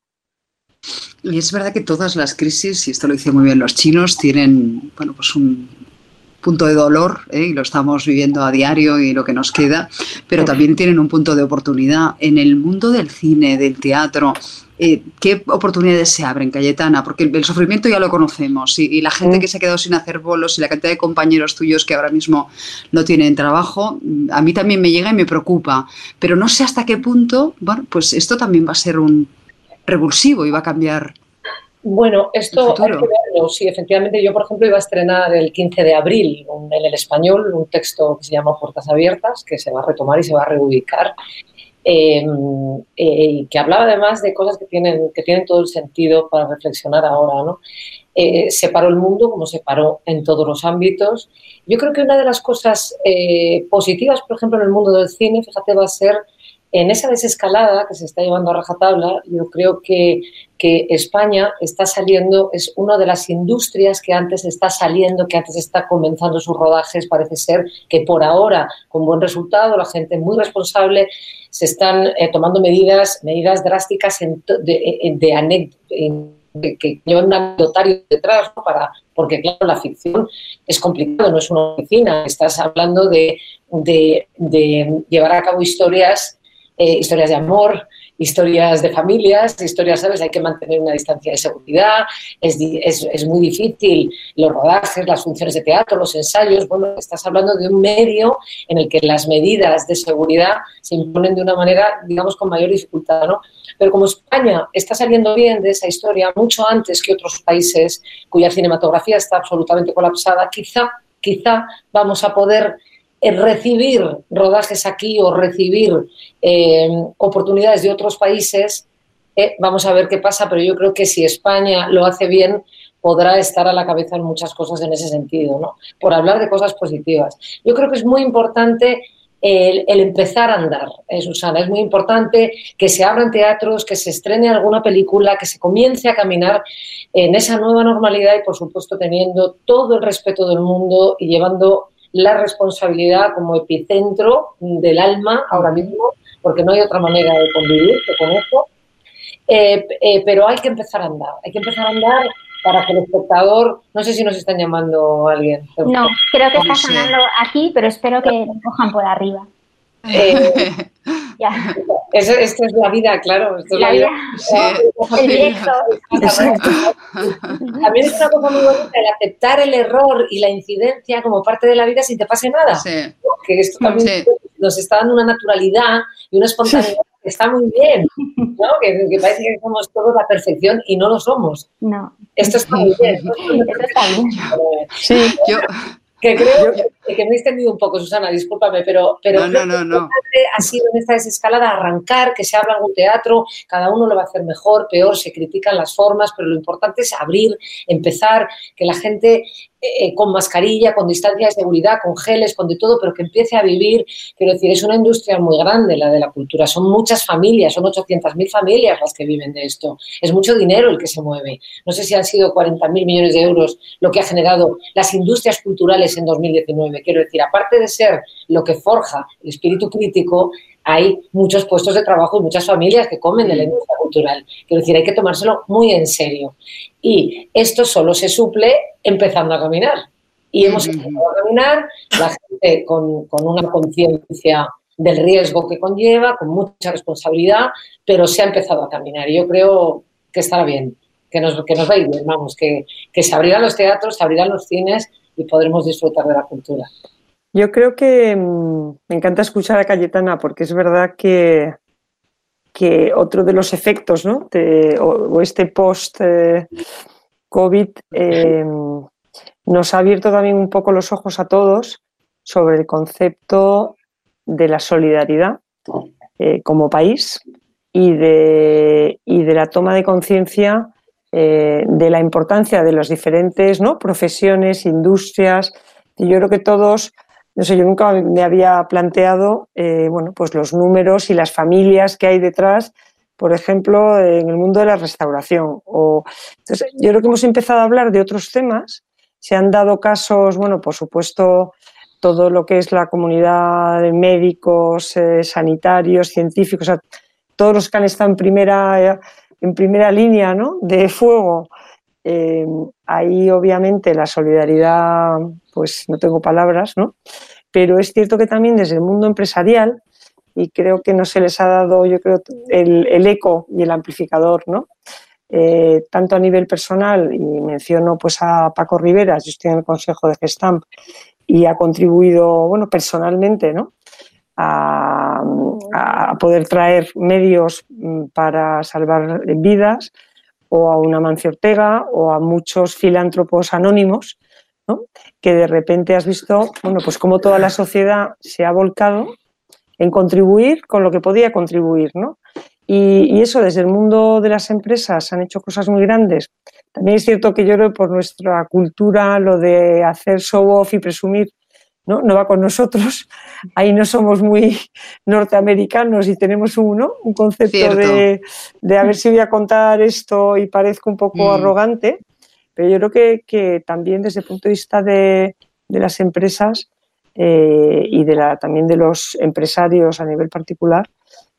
Y es verdad que todas las crisis, y esto lo dicen muy bien los chinos, tienen bueno, pues un punto de dolor, ¿eh? y lo estamos viviendo a diario y lo que nos queda, pero también tienen un punto de oportunidad. En el mundo del cine, del teatro, eh, ¿qué oportunidades se abren, Cayetana? Porque el, sufrimiento ya lo conocemos y, la gente que se ha quedado sin hacer bolos y la cantidad de compañeros tuyos que ahora mismo no tienen trabajo, mm, a mí también me llega y me preocupa. Pero no sé hasta qué punto, bueno, pues esto también va a ser un revulsivo y va a cambiar. Bueno, esto hay que verlo. Sí, efectivamente, yo, por ejemplo, iba a estrenar el 15 de abril en el español un texto que se llama Puertas Abiertas, que se va a retomar y se va a reubicar Em, eh, que hablaba además de cosas que tienen, que tienen todo el sentido para reflexionar ahora. ¿no? Eh, separó el mundo como se paró en todos los ámbitos. Yo creo que una de las cosas eh, positivas, por ejemplo, en el mundo del cine, fíjate, va a ser en esa desescalada que se está llevando a rajatabla, yo creo que, que, España está saliendo, es una de las industrias que antes está saliendo, que antes está comenzando sus rodajes. Parece ser que por ahora, con buen resultado, la gente muy responsable, se están eh, tomando medidas, medidas drásticas en, de, de, que llevan un anecdotario detrás, para, porque claro, la ficción es complicado, no es una oficina, estás hablando de, de, de llevar a cabo historias eh, historias de amor, historias de familias, historias, ¿sabes? Hay que mantener una distancia de seguridad, es, es, es, muy difícil los rodajes, las funciones de teatro, los ensayos. Bueno, estás hablando de un medio en el que las medidas de seguridad se imponen de una manera, digamos, con mayor dificultad, ¿no? Pero como España está saliendo bien de esa historia mucho antes que otros países cuya cinematografía está absolutamente colapsada, quizá, quizá vamos a poder recibir rodajes aquí o recibir eh, oportunidades de otros países, eh, vamos a ver qué pasa, pero yo creo que si España lo hace bien, podrá estar a la cabeza en muchas cosas en ese sentido, ¿no? Por hablar de cosas positivas. Yo creo que es muy importante el, empezar a andar, eh, Susana. Es muy importante que se abran teatros, que se estrene alguna película, que se comience a caminar en esa nueva normalidad y, por supuesto, teniendo todo el respeto del mundo y llevando la responsabilidad como epicentro del alma ahora mismo, porque no hay otra manera de convivir que con esto. Eh, eh, pero hay que empezar a andar, hay que empezar a andar para que el espectador, no sé si nos están llamando alguien. No, creo que está sonando aquí, pero espero que lo cojan por arriba. Eh, esto es la vida, claro. Esto es la, vida. el directo. También es una cosa muy bonita el aceptar el error y la incidencia como parte de la vida sin te pase nada. Que esto también nos está dando una naturalidad y una espontaneidad que está muy bien, ¿no? Que, parece que somos todos la perfección y no lo somos. No. Esto está muy bien. Esto está bien. Sí, yo... Que creo que, me he extendido un poco, Susana, discúlpame, pero, pero no, no, no, ha sido en esta desescalada arrancar, que se habla algún teatro, cada uno lo va a hacer mejor, peor, se critican las formas, pero lo importante es abrir, empezar, que la gente eh, con mascarilla, con distancia de seguridad, con geles, con de todo, pero que empiece a vivir. Quiero decir, es una industria muy grande la de la cultura. Son muchas familias, son 800.000 familias las que viven de esto. Es mucho dinero el que se mueve. No sé si han sido 40.000 millones de euros lo que ha generado las industrias culturales en 2019. Quiero decir, aparte de ser lo que forja el espíritu crítico, hay muchos puestos de trabajo y muchas familias que comen de la industria cultural. Quiero decir, hay que tomárselo muy en serio. Y esto solo se suple empezando a caminar. Y hemos empezado a caminar, la gente con, una conciencia del riesgo que conlleva, con mucha responsabilidad, pero se ha empezado a caminar. Y yo creo que estará bien, que nos, que nos va a ir bien, vamos, que, que se abrirán los teatros, se abrirán los cines y podremos disfrutar de la cultura. Yo creo que mm, me encanta escuchar a Cayetana porque es verdad que, que otro de los efectos, ¿no? o, este post-COVID eh, em, nos ha abierto también un poco los ojos a todos sobre el concepto de la solidaridad eh, como país y de, y de, la toma de conciencia eh, de la importancia de las diferentes ¿no? profesiones, industrias. Yo creo que todos no sé, yo nunca me había planteado eh, bueno, pues los números y las familias que hay detrás, por ejemplo, en el mundo de la restauración. O, entonces, yo creo que hemos empezado a hablar de otros temas. Se han dado casos, bueno, por supuesto, todo lo que es la comunidad de médicos, eh, sanitarios, científicos, todos los que han estado en primera, en primera línea ¿no? de fuego. Eh, ahí obviamente la solidaridad pues no tengo palabras, ¿no? Pero es cierto que también desde el mundo empresarial, y creo que no se les ha dado, yo creo, el, eco y el amplificador, ¿no? Eh, tanto a nivel personal, y menciono pues a Paco Rivera, yo estoy en el consejo de Gestamp, y ha contribuido, bueno, personalmente, ¿no? A, a, poder traer medios mm, para salvar vidas, o a una Mancio Ortega, o a muchos filántropos anónimos que de repente has visto, bueno, pues cómo toda la sociedad se ha volcado en contribuir con lo que podía contribuir, ¿no? Y, eso desde el mundo de las empresas han hecho cosas muy grandes. También es cierto que yo creo que por nuestra cultura lo de hacer show off y presumir ¿no? no va con nosotros. Ahí no somos muy norteamericanos y tenemos un, un concepto de, de, a ver si voy a contar esto y parezco un poco mm. arrogante. Pero yo creo que, también desde el punto de vista de, las empresas eh, y de la, también de los empresarios a nivel particular,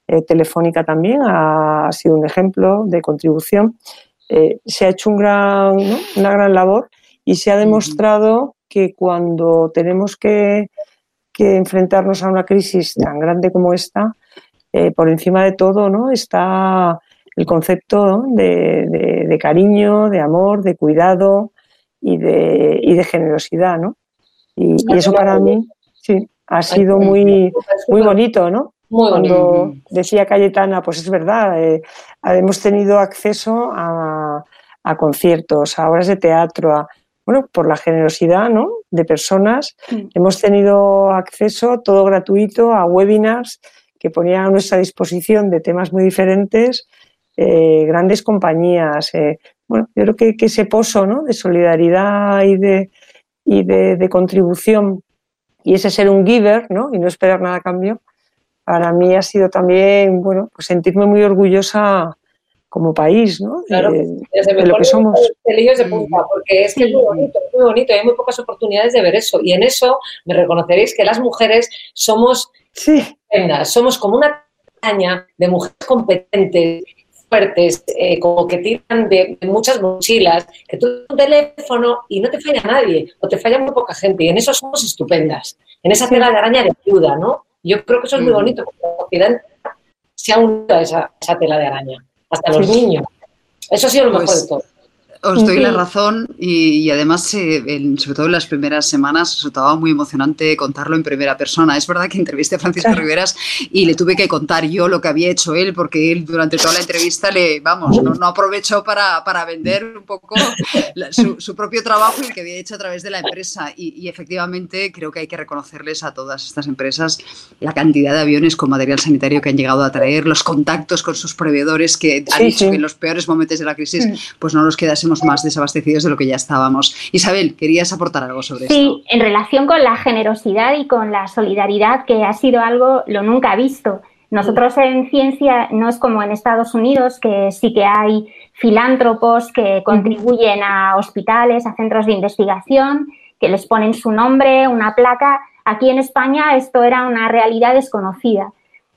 eh, Telefónica también ha, sido un ejemplo de contribución. Eh, se ha hecho un gran, una gran labor y se ha demostrado que cuando tenemos que, que, enfrentarnos a una crisis tan grande como esta, por encima de todo ¿no? está el concepto de, cariño, de amor, de cuidado y de, de generosidad, ¿no? Y, eso para mí, sí, ha sido muy, muy bonito, ¿no? Cuando decía Cayetana, pues es verdad, eh, hemos tenido acceso a, conciertos, a obras de teatro, a, bueno, por la generosidad ¿no? de personas, hemos tenido acceso todo gratuito a webinars que ponían a nuestra disposición de temas muy diferentes eh, grandes compañías. Eh, bueno, yo creo que, ese pozo ¿no? de solidaridad y de, y de, contribución y ese ser un giver ¿no? y no esperar nada a cambio, para mí ha sido también bueno, pues sentirme muy orgullosa como país, ¿no? Claro, de, lo que somos. de punta, porque es que es muy bonito, muy bonito, hay muy pocas oportunidades de ver eso. Y en eso me reconoceréis que las mujeres somos sí. somos como una caña de mujeres competentes fuertes, eh, como que tiran de, muchas mochilas, que tú un teléfono y no te falla nadie, o te falla muy poca gente, y en eso somos estupendas. En esa tela de araña de ayuda, ¿no? Yo creo que eso es muy bonito, porque la sociedad se ha unido a esa, tela de araña, hasta los niños. Eso ha sido lo mejor de pues todo. Os doy la razón y, además, eh, sobre todo en las primeras semanas, resultaba muy emocionante contarlo en primera persona. Es verdad que entrevisté a Francisco Riveras y le tuve que contar yo lo que había hecho él, porque él durante toda la entrevista le, vamos, no, aprovechó para, para, vender un poco su, propio trabajo y el que había hecho a través de la empresa. Y, efectivamente creo que hay que reconocerles a todas estas empresas la cantidad de aviones con material sanitario que han llegado a traer, los contactos con sus proveedores que han dicho que en los peores momentos de la crisis pues no nos quedase más desabastecidos de lo que ya estábamos. Isabel, ¿querías aportar algo sobre esto? Sí, en relación con la generosidad y con la solidaridad, que ha sido algo lo nunca visto. Nosotros en ciencia no es como en Estados Unidos, que sí que hay filántropos que contribuyen a hospitales, a centros de investigación, que les ponen su nombre, una placa. Aquí en España esto era una realidad desconocida.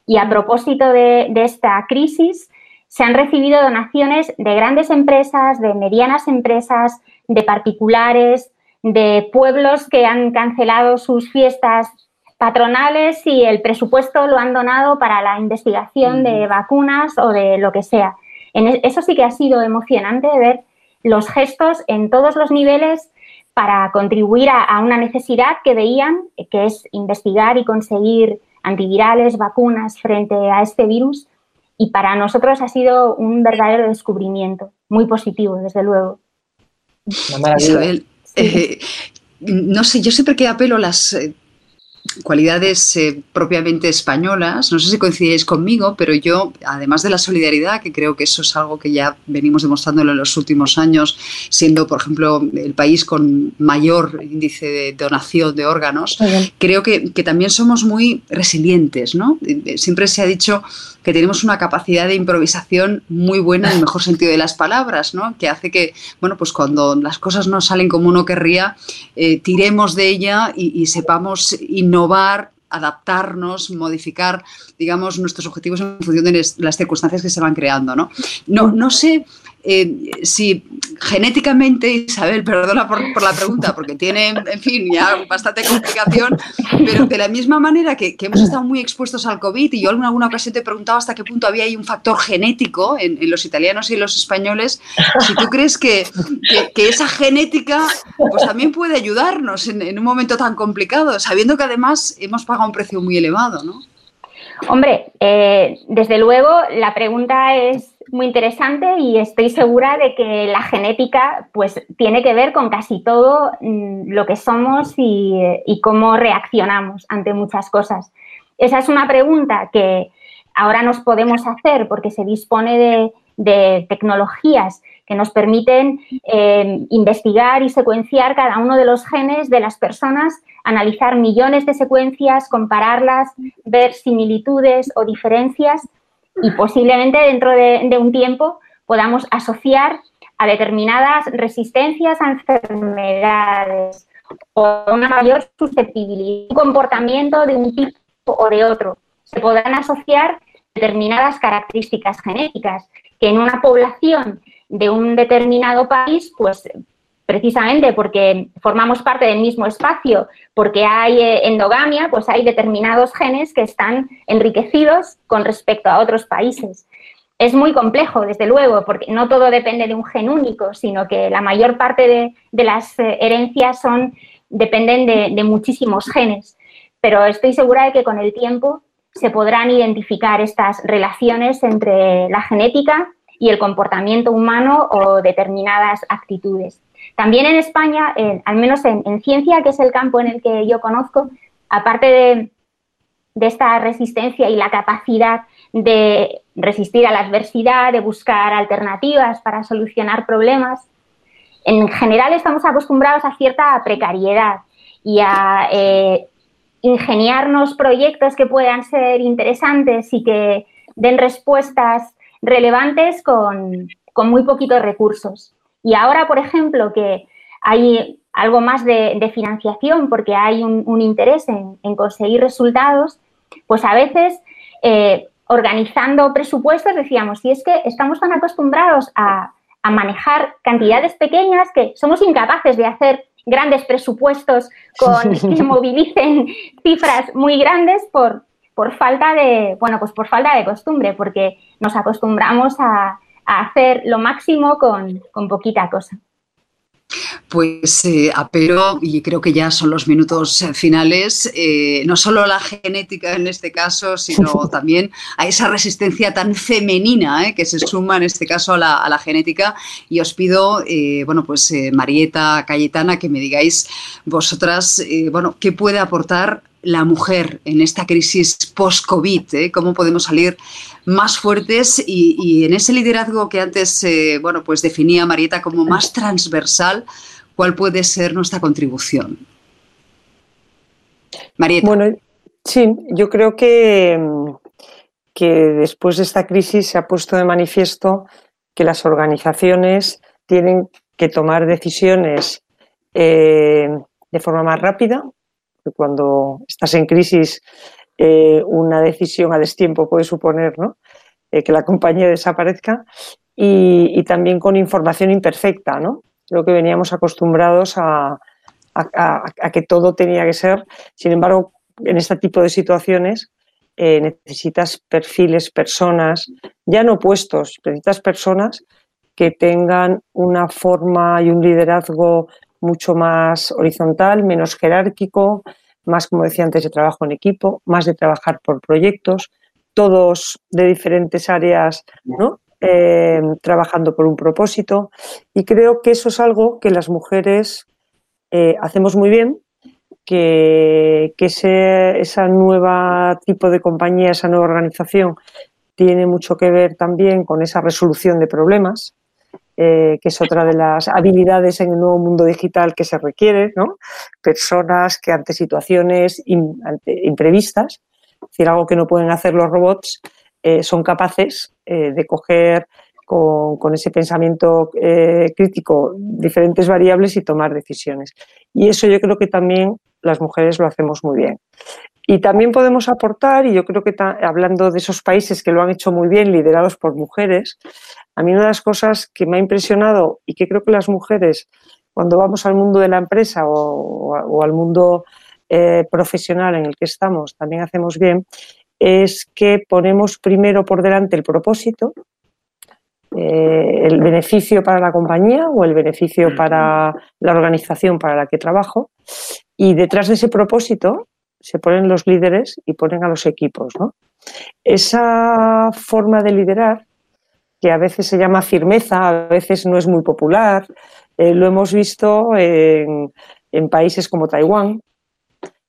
Y a propósito de, de esta crisis, se han recibido donaciones de grandes empresas, de medianas empresas, de particulares, de pueblos que han cancelado sus fiestas patronales y el presupuesto lo han donado para la investigación de vacunas o de lo que sea. E, eso sí que ha sido emocionante ver los gestos en todos los niveles para contribuir a, una necesidad que veían, que es investigar y conseguir antivirales, vacunas frente a este virus y para nosotros ha sido un verdadero descubrimiento, muy positivo, desde luego. Isabel, eh, no sé, yo siempre que apelo a las eh, cualidades eh, propiamente españolas. No sé si coincidéis conmigo, pero yo, además de la solidaridad, que creo que eso es algo que ya venimos demostrándolo en los últimos años, siendo, por ejemplo, el país con mayor índice de donación de órganos, creo que, que, también somos muy resilientes, ¿no? Siempre se ha dicho que tenemos una capacidad de improvisación muy buena en el mejor sentido de las palabras, ¿no? Que hace que, bueno, pues cuando las cosas no salen como uno querría, eh, tiremos de ella y, y sepamos innovar adaptarnos, modificar, digamos, nuestros objetivos en función de las circunstancias que se van creando, ¿no? No, no sé eh, si genéticamente, Isabel, perdona por, la pregunta, porque tiene, en fin, ya bastante complicación, pero de la misma manera que, hemos estado muy expuestos al COVID, y yo en alguna ocasión te he preguntado hasta qué punto había ahí un factor genético en, los italianos y los españoles, si tú crees que, esa genética pues también puede ayudarnos en, en un momento tan complicado, sabiendo que además hemos pagado un precio muy elevado, ¿no? Hombre, eh, desde luego la pregunta es muy interesante y estoy segura de que la genética pues tiene que ver con casi todo mm, lo que somos y, cómo reaccionamos ante muchas cosas. Esa es una pregunta que ahora nos podemos hacer porque se dispone de tecnologías que nos permiten eh, investigar y secuenciar cada uno de los genes de las personas, analizar millones de secuencias, compararlas, ver similitudes o diferencias y posiblemente dentro de, un tiempo podamos asociar a determinadas resistencias a enfermedades o una mayor susceptibilidad, un comportamiento de un tipo o de otro. Se podrán asociar determinadas características genéticas que en una población de un determinado país, pues precisamente porque formamos parte del mismo espacio, porque hay eh, endogamia, pues hay determinados genes que están enriquecidos con respecto a otros países. Es muy complejo, desde luego, porque no todo depende de un gen único, sino que la mayor parte de, las eh, herencias son, dependen de, de muchísimos genes. Pero estoy segura de que con el tiempo se podrán identificar estas relaciones entre la genética y el comportamiento humano o determinadas actitudes. También en España, al menos en, ciencia, que es el campo en el que yo conozco, aparte de, esta resistencia y la capacidad de resistir a la adversidad, de buscar alternativas para solucionar problemas, en general estamos acostumbrados a cierta precariedad y a eh, ingeniarnos proyectos que puedan ser interesantes y que den respuestas relevantes con, muy poquitos recursos. Y ahora, por ejemplo, que hay algo más de, financiación porque hay un, interés en, conseguir resultados, pues a veces eh, organizando presupuestos decíamos, si es que estamos tan acostumbrados a, manejar cantidades pequeñas que somos incapaces de hacer grandes presupuestos con, que movilicen cifras muy grandes por, por falta de, bueno, pues por falta de costumbre, porque nos acostumbramos a, hacer lo máximo con, con poquita cosa. Pues eh, apelo, y creo que ya son los minutos eh, finales, eh, no solo a la genética en este caso, sino también a esa resistencia tan femenina que se suma en este caso a la, genética. Y os pido, bueno, pues Marieta, Cayetana, que me digáis vosotras, bueno, qué puede aportar la mujer en esta crisis post-COVID, ¿eh? cómo podemos salir más fuertes y, en ese liderazgo que antes eh, bueno, pues definía Marieta como más transversal, ¿cuál puede ser nuestra contribución? Marieta. Bueno, sí, yo creo que, que después de esta crisis se ha puesto de manifiesto que las organizaciones tienen que tomar decisiones eh, de forma más rápida, cuando estás en crisis, eh, una decisión a destiempo puede suponer eh, que la compañía desaparezca y, también con información imperfecta. ¿no? Creo que veníamos acostumbrados a, que todo tenía que ser. Sin embargo, en este tipo de situaciones eh, necesitas perfiles, personas, ya no puestos, necesitas personas que tengan una forma y un liderazgo mucho más horizontal, menos jerárquico, más, como decía antes, de trabajo en equipo, más de trabajar por proyectos, todos de diferentes áreas, ¿no? Eh, trabajando por un propósito. Y creo que eso es algo que las mujeres eh, hacemos muy bien, que, que ese esa nueva tipo de compañía, esa nueva organización, tiene mucho que ver también con esa resolución de problemas, eh, que es otra de las habilidades en el nuevo mundo digital que se requiere, ¿no? Personas que ante situaciones imprevistas, es decir, algo que no pueden hacer los robots, eh, son capaces eh, de coger con, ese pensamiento crítico diferentes variables y tomar decisiones. Y eso yo creo que también las mujeres lo hacemos muy bien. Y también podemos aportar, y yo creo que hablando de esos países que lo han hecho muy bien, liderados por mujeres, a mí una de las cosas que me ha impresionado y que creo que las mujeres, cuando vamos al mundo de la empresa o, al mundo eh, profesional en el que estamos, también hacemos bien, es que ponemos primero por delante el propósito, eh, el beneficio para la compañía o el beneficio para la organización para la que trabajo, y detrás de ese propósito se ponen los líderes y ponen a los equipos. Esa forma de liderar que a veces se llama firmeza, a veces no es muy popular. Eh, lo hemos visto en, países como Taiwán,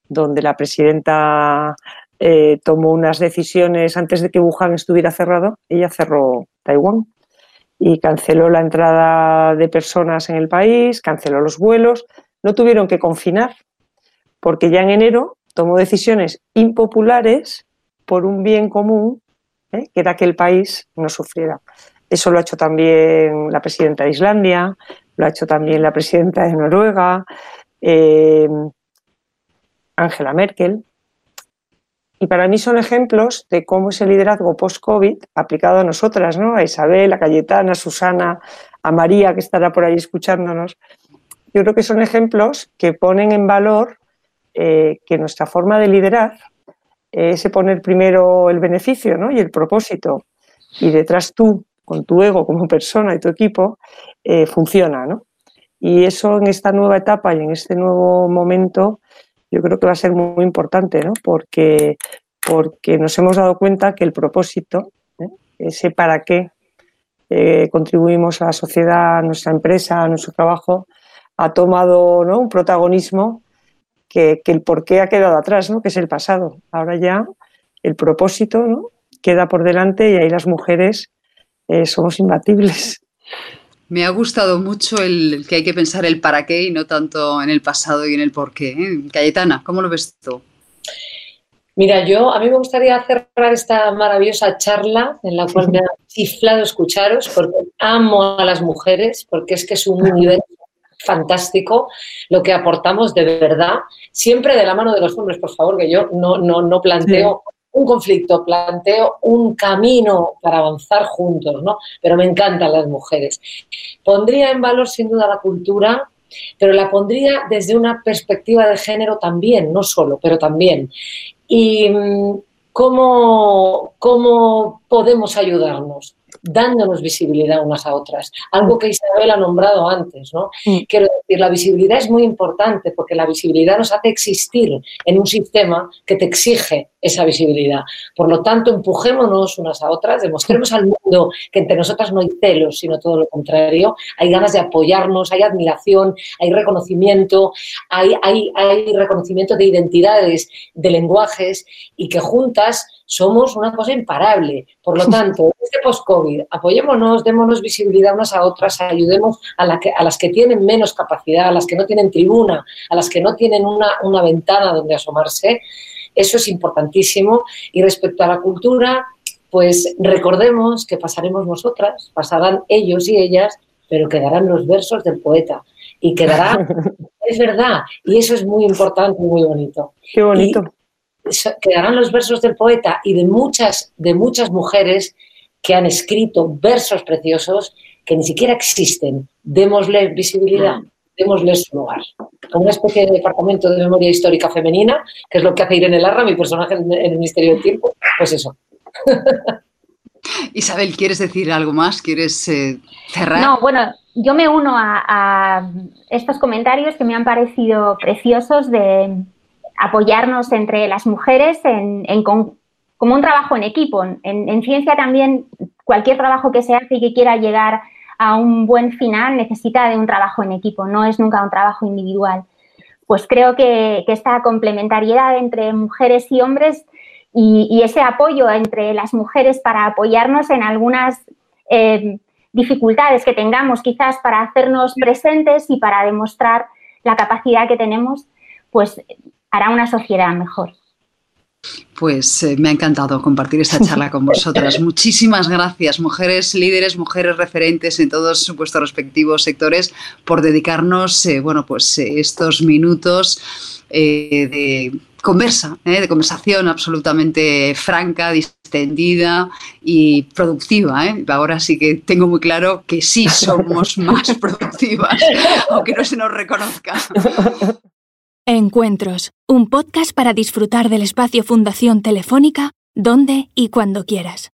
donde la presidenta eh, tomó unas decisiones antes de que Wuhan estuviera cerrado, ella cerró Taiwán y canceló la entrada de personas en el país, canceló los vuelos, no tuvieron que confinar, porque ya en enero tomó decisiones impopulares por un bien común ¿eh? que era que el país no sufriera. Eso lo ha hecho también la presidenta de Islandia, lo ha hecho también la presidenta de Noruega, eh, Angela Merkel. Y para mí son ejemplos de cómo ese liderazgo post-COVID aplicado a nosotras, ¿no? a Isabel, a Cayetana, a Susana, a María, que estará por ahí escuchándonos. Yo creo que son ejemplos que ponen en valor eh, que nuestra forma de liderar ese poner primero el beneficio ¿no? y el propósito y detrás tú, con tu ego como persona y tu equipo, eh, funciona. ¿no? Y eso en esta nueva etapa y en este nuevo momento yo creo que va a ser muy, importante, ¿no? porque, porque nos hemos dado cuenta que el propósito, ¿eh? ese para qué eh, contribuimos a la sociedad, a nuestra empresa, a nuestro trabajo, ha tomado ¿no? un protagonismo que, el por qué ha quedado atrás, ¿no? que es el pasado. Ahora ya el propósito ¿no? queda por delante y ahí las mujeres eh, somos imbatibles. Me ha gustado mucho el, que hay que pensar el para qué y no tanto en el pasado y en el por qué. ¿eh? Cayetana, ¿cómo lo ves tú? Mira, yo a mí me gustaría cerrar esta maravillosa charla en la cual me ha chiflado escucharos porque amo a las mujeres, porque es que es un universo fantástico lo que aportamos de verdad, siempre de la mano de los hombres, por favor, que yo no, no, no planteo un conflicto, planteo un camino para avanzar juntos, ¿no? Pero me encantan las mujeres. Pondría en valor sin duda la cultura, pero la pondría desde una perspectiva de género también, no solo, pero también. Y mm, cómo, cómo podemos ayudarnos dándonos visibilidad unas a otras. Algo que Isabel ha nombrado antes, ¿no? Mm. Quiero decir, la visibilidad es muy importante porque la visibilidad nos hace existir en un sistema que te exige esa visibilidad. Por lo tanto, empujémonos unas a otras, demostremos al mundo que entre nosotras no hay celos, sino todo lo contrario. Hay ganas de apoyarnos, hay admiración, hay reconocimiento, hay, hay, hay reconocimiento de identidades, de lenguajes y que juntas somos una cosa imparable. Por lo tanto, este post-COVID, apoyémonos, démonos visibilidad unas a otras, ayudemos a, la que, a, las que tienen menos capacidad, a las que no tienen tribuna, a las que no tienen una, una ventana donde asomarse. Eso es importantísimo. Y respecto a la cultura, pues recordemos que pasaremos nosotras, pasarán ellos y ellas, pero quedarán los versos del poeta. Y quedará, es verdad, y eso es muy importante y muy bonito. Qué bonito quedarán los versos del poeta y de muchas, de muchas mujeres que han escrito versos preciosos que ni siquiera existen. Démosle visibilidad, démosle su lugar. Como una especie de departamento de memoria histórica femenina, que es lo que hace Irene Larra, mi personaje en el Ministerio del Tiempo, pues eso. Isabel, ¿quieres decir algo más? ¿Quieres eh, cerrar? No, bueno, yo me uno a, estos comentarios que me han parecido preciosos de, apoyarnos entre las mujeres como un trabajo en equipo. En, ciencia también cualquier trabajo que se hace y que quiera llegar a un buen final necesita de un trabajo en equipo, no es nunca un trabajo individual. Pues creo que, esta complementariedad entre mujeres y hombres y, ese apoyo entre las mujeres para apoyarnos en algunas eh, dificultades que tengamos quizás para hacernos presentes y para demostrar la capacidad que tenemos, pues hará una sociedad mejor. Pues eh, me ha encantado compartir esta charla con vosotras. Muchísimas gracias, mujeres líderes, mujeres referentes en todos vuestros respectivos sectores, por dedicarnos, eh, bueno, pues eh, estos minutos de conversa, de conversación absolutamente franca, distendida y productiva. Ahora sí que tengo muy claro que sí somos más productivas, aunque no se nos reconozca. Encuentros, un podcast para disfrutar del espacio Fundación Telefónica, donde y cuando quieras.